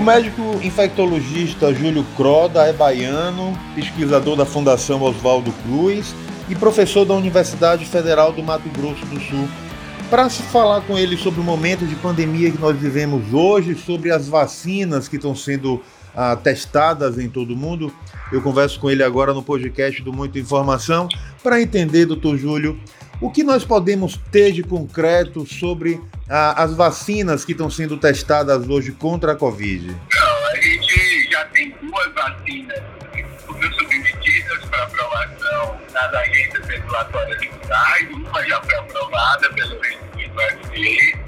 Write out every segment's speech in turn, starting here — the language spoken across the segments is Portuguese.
O médico infectologista Júlio Croda é baiano, pesquisador da Fundação Oswaldo Cruz e professor da Universidade Federal do Mato Grosso do Sul. Para se falar com ele sobre o momento de pandemia que nós vivemos hoje, sobre as vacinas que estão sendo ah, testadas em todo o mundo, eu converso com ele agora no podcast do Muita Informação para entender, doutor Júlio, o que nós podemos ter de concreto sobre as vacinas que estão sendo testadas hoje contra a Covid? Não, a gente já tem duas vacinas que foram submetidas para aprovação nas agências regulatórias mundiais. Uma já foi aprovada pelo FDA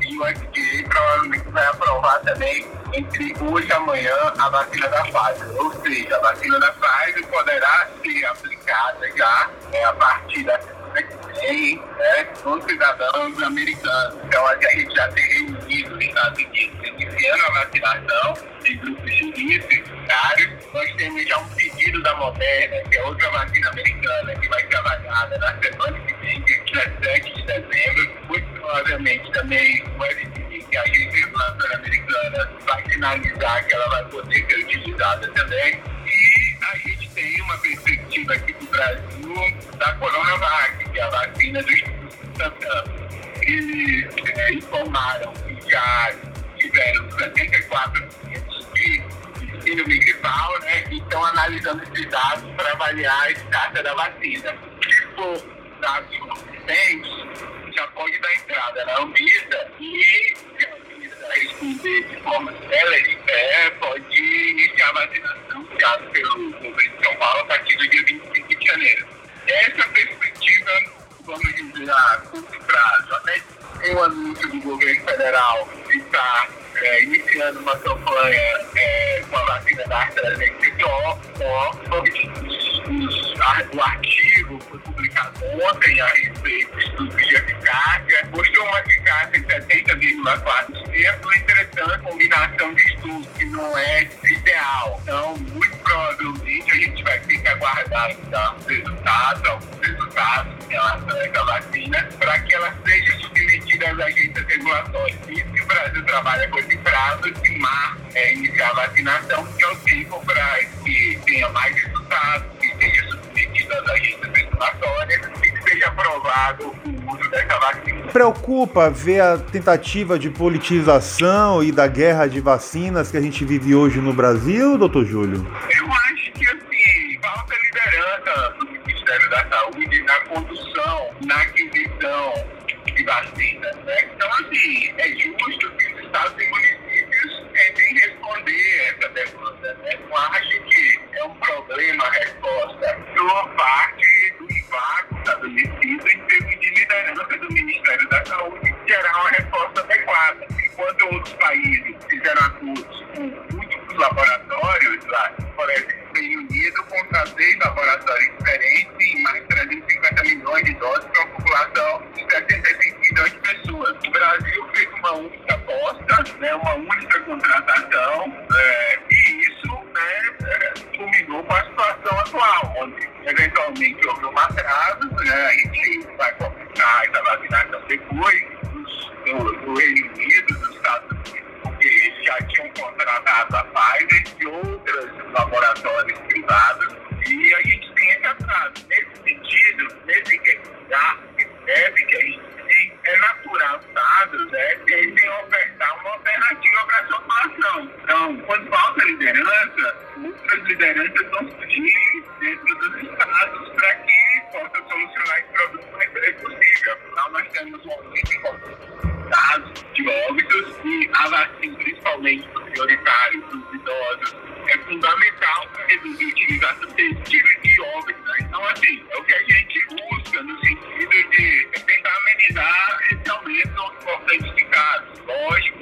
e o FDA provavelmente vai aprovar também entre hoje e amanhã a vacina da Pfizer. Ou seja, a vacina da Pfizer poderá ser aplicada já é, a partir da vem né, nos cidadãos americanos. Então a gente já tem reunido nos Estados Unidos iniciando a vacinação de grupos de risco nós temos já um pedido da Moderna, que é outra vacina americana, que vai ser avaliada na semana que vem, dia 17 de dezembro. Muito provavelmente também o FDA, que é a agência regulatória americana, vai finalizar que ela vai poder ser utilizada também. E tem uma perspectiva aqui do Brasil da Coronavac, que é a vacina do Instituto Santana. Eles é, informaram que já tiveram 74 de síndrome gripal, né? E estão analisando esses dados para avaliar a eficácia da vacina. Se for dados consistentes, já pode dar entrada na Anvisa e se a Anvisa responder de forma célere, é, pode iniciar a vacinação iniciada pelo governo tem um anúncio do governo federal de estar é, iniciando uma campanha é, com a vacina da AstraZeneca, o artigo foi publicado ontem a respeito de estudos de eficácia, mostrou uma eficácia em 70,4%, uma interessante combinação de estudos que não é ideal. Então, muito provavelmente a gente vai ter que aguardar então, os resultados, alguns resultados em relação a essa vacina, para que ela seja às agências regulatórias. Isso que o Brasil trabalha com esse prazo de março, é, iniciar a vacinação, que é o tempo para que tenha mais resultados, que seja submetido às agências regulatórias e que seja aprovado o uso dessa vacina. Preocupa ver a tentativa de politização e da guerra de vacinas que a gente vive hoje no Brasil, doutor Júlio? Eu acho que, assim, falta liderança do Ministério da Saúde na condução, na aquisição de né? Então, assim, é justo que os estados e municípios tentem responder essa demanda, né? Não acho que é um problema a resposta. Boa parte milhões de pessoas. O Brasil fez uma única aposta, né, uma única contratação, é, e isso né, é, culminou com a situação atual, onde eventualmente houve um atraso, né, a gente vai começar essa vacinação depois lideranças vão surgir dentro dos estados para que possam solucionar esse problema o mais breve possível. Afinal, nós temos um aumento em casos de óbitos e a vacina, principalmente prioritário para os idosos, é fundamental para reduzir a utilização seletiva de óbitos. Né? Então, assim, é o que a gente busca no sentido de tentar amenizar esse aumento importante de casos. Lógico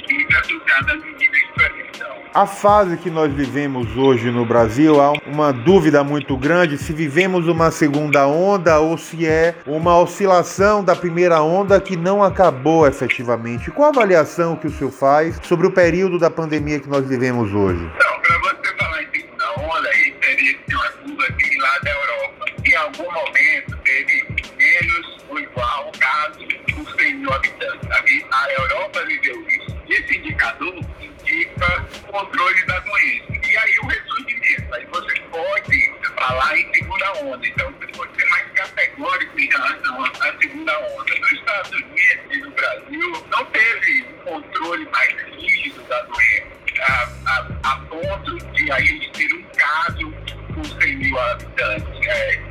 A fase que nós vivemos hoje no Brasil, há uma dúvida muito grande se vivemos uma segunda onda ou se é uma oscilação da primeira onda que não acabou efetivamente. Qual a avaliação que o senhor faz sobre o período da pandemia que nós vivemos hoje? Então, para você falar em segunda onda, aí teria que ter uma curva similar da Europa. Em algum momento teve menos ou igual casos por 100 mil habitantes. A Europa viveu isso. Esse indicador indica controle da doença. E aí o ressurgimento, aí você pode falar em segunda onda. Então você pode ser mais categórico em relação à segunda onda. Nos Estados Unidos e no Brasil não teve um controle mais rígido da doença. A, a, a ponto de a gente ter um caso com 100 mil habitantes, é,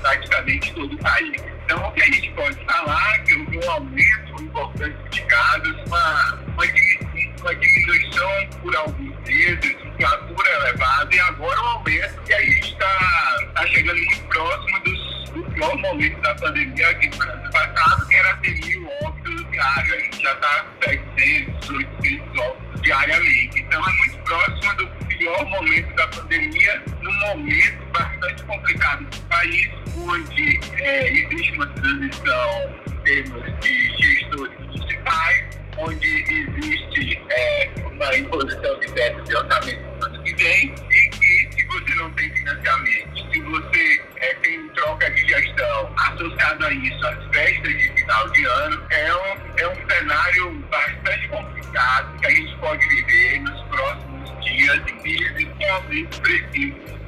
praticamente todo o país. Então, o que a gente pode falar é que houve um aumento importante de casos, uma, uma diminuição uma diminuição por alguns meses, temperatura elevada e agora o aumento que a gente está tá chegando muito próximo dos, do pior momento da pandemia aqui no ano passado, que era 100 mil óbitos diários. A gente já está com 700, 800 óbitos diariamente. Então é muito próximo do pior momento da pandemia, num momento bastante complicado do país, onde é, existe uma transição em termos de gestores municipais, onde isso, as festas de final de ano, é um, é um cenário bastante complicado que a gente pode viver nos próximos dias e meses, que é muito preciso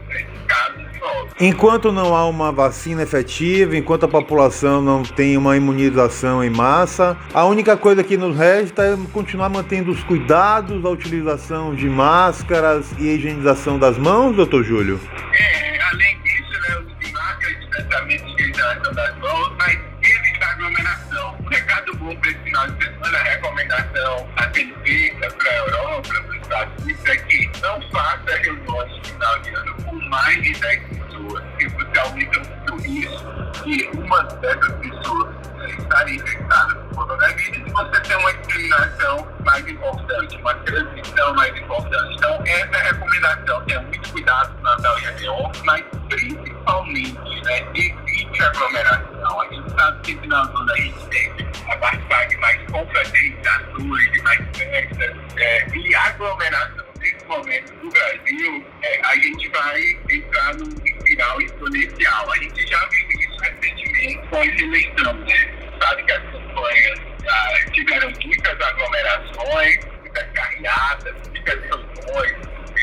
Enquanto não há uma vacina efetiva, enquanto a população não tem uma imunização em massa, a única coisa que nos resta é continuar mantendo os cuidados, a utilização de máscaras e a higienização das mãos, doutor Júlio? É, além disso, né, o de máscara, distanciamento e higienização das mãos, esse final de semana, a recomendação a ser feita para a Europa, para os Estados Unidos, é que não faça reuniões de final de ano com mais de 10 pessoas, porque você aumenta muito o risco de uma dessas pessoas estarem infectadas por coronavírus e você tem uma discriminação mais importante, uma transmissão mais importante. Então, essa é a recomendação, tenha muito cuidado no Natal e Réveillon, mas principalmente, né, evite aglomeração. A gente sabe que final do ano a gente tem participar de mais confraternizações, de mais festas, é, e aglomeração nesse momento do Brasil, é, a gente vai entrar num espiral exponencial. A gente já viu isso recentemente com a eleição, né? Sabe que as campanhas ah, tiveram muitas aglomerações, muitas carreadas, muitas reuniões,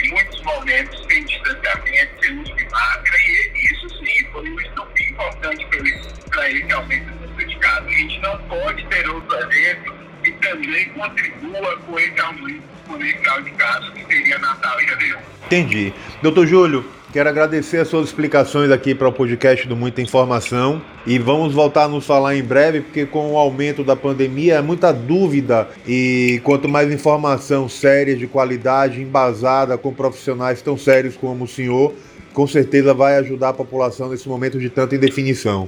em muitos momentos sem distanciamento, sem uso de máscara, e isso sim foi um estupim importante para esse aumento. A gente não pode ter outro evento que também contribua com esse aumento exponencial de casos, que seria Natal e Réveillon. Entendi. Doutor Júlio, quero agradecer as suas explicações aqui para o podcast do Muita Informação e vamos voltar a nos falar em breve, porque com o aumento da pandemia é muita dúvida e quanto mais informação séria, de qualidade, embasada, com profissionais tão sérios como o senhor, com certeza vai ajudar a população nesse momento de tanta indefinição.